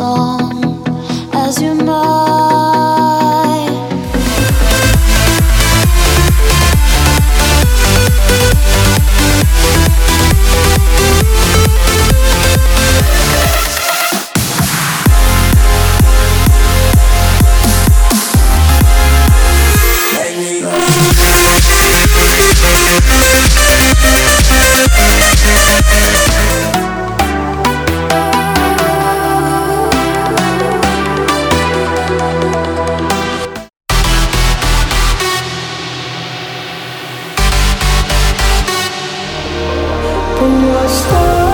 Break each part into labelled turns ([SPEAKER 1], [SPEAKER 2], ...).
[SPEAKER 1] long. As you know Download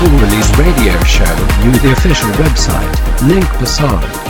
[SPEAKER 1] full release radio show via the official website, link beside.